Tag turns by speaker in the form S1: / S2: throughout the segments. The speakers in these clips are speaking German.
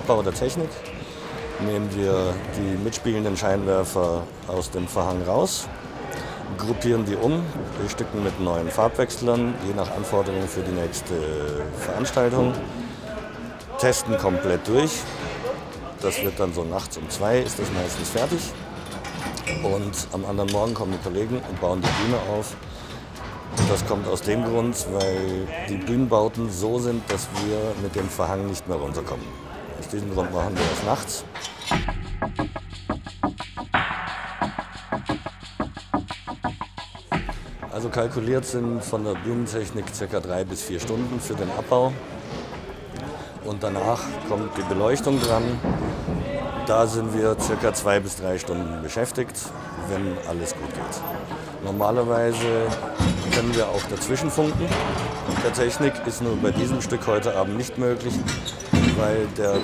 S1: Abbau der Technik nehmen wir die mitspielenden Scheinwerfer aus dem Verhang raus, gruppieren die um, bestücken mit neuen Farbwechslern, je nach Anforderung für die nächste Veranstaltung, testen komplett durch. Das wird dann so nachts um zwei, ist das meistens fertig. Und am anderen Morgen kommen die Kollegen und bauen die Bühne auf. Und das kommt aus dem Grund, weil die Bühnenbauten so sind, dass wir mit dem Verhang nicht mehr runterkommen. Aus diesem Grund machen wir das nachts. Also kalkuliert sind von der Bühnentechnik ca. drei bis vier Stunden für den Abbau. Und danach kommt die Beleuchtung dran. Da sind wir ca. zwei bis drei Stunden beschäftigt, wenn alles gut geht. Normalerweise können wir auch dazwischen funken. Der Technik ist nur bei diesem Stück heute Abend nicht möglich, weil der,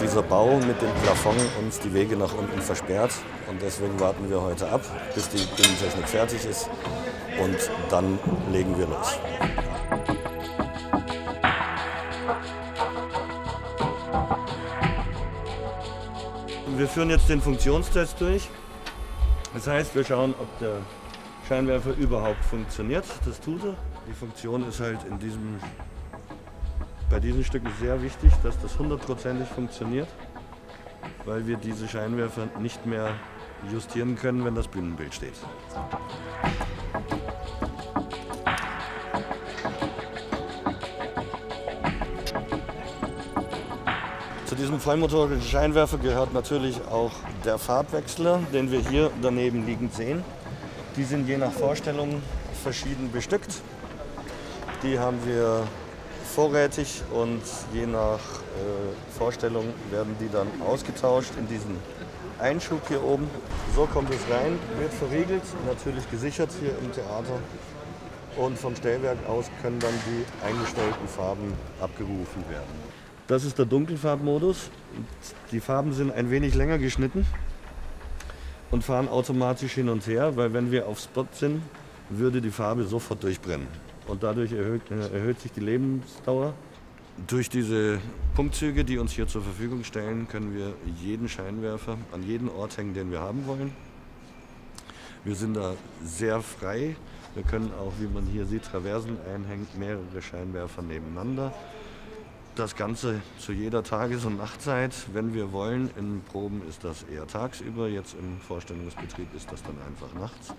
S1: dieser Bau mit dem Plafond uns die Wege nach unten versperrt. Und deswegen warten wir heute ab, bis die Bühnentechnik fertig ist. Und dann legen wir los. Wir führen jetzt den Funktionstest durch. Das heißt, wir schauen, ob der Scheinwerfer überhaupt funktioniert. Das tut er. Die Funktion ist halt in diesem bei diesen Stücken sehr wichtig, dass das hundertprozentig funktioniert, weil wir diese Scheinwerfer nicht mehr justieren können, wenn das Bühnenbild steht. Zu diesem vollmotorigen Scheinwerfer gehört natürlich auch der Farbwechsler, den wir hier daneben liegend sehen. Die sind je nach Vorstellung verschieden bestückt. Die haben wir vorrätig und je nach äh, Vorstellung werden die dann ausgetauscht in diesen Einschub hier oben. So kommt es rein, wird verriegelt, natürlich gesichert hier im Theater. Und vom Stellwerk aus können dann die eingestellten Farben abgerufen werden. Das ist der Dunkelfarbmodus. Die Farben sind ein wenig länger geschnitten und fahren automatisch hin und her, weil wenn wir auf Spot sind, würde die Farbe sofort durchbrennen und dadurch erhöht, äh, erhöht sich die Lebensdauer. Durch diese Punktzüge, die uns hier zur Verfügung stellen, können wir jeden Scheinwerfer an jeden Ort hängen, den wir haben wollen. Wir sind da sehr frei. Wir können auch, wie man hier sieht, Traversen einhängen, mehrere Scheinwerfer nebeneinander. Das Ganze zu jeder Tages- und Nachtzeit, wenn wir wollen. In Proben ist das eher tagsüber, jetzt im Vorstellungsbetrieb ist das dann einfach nachts.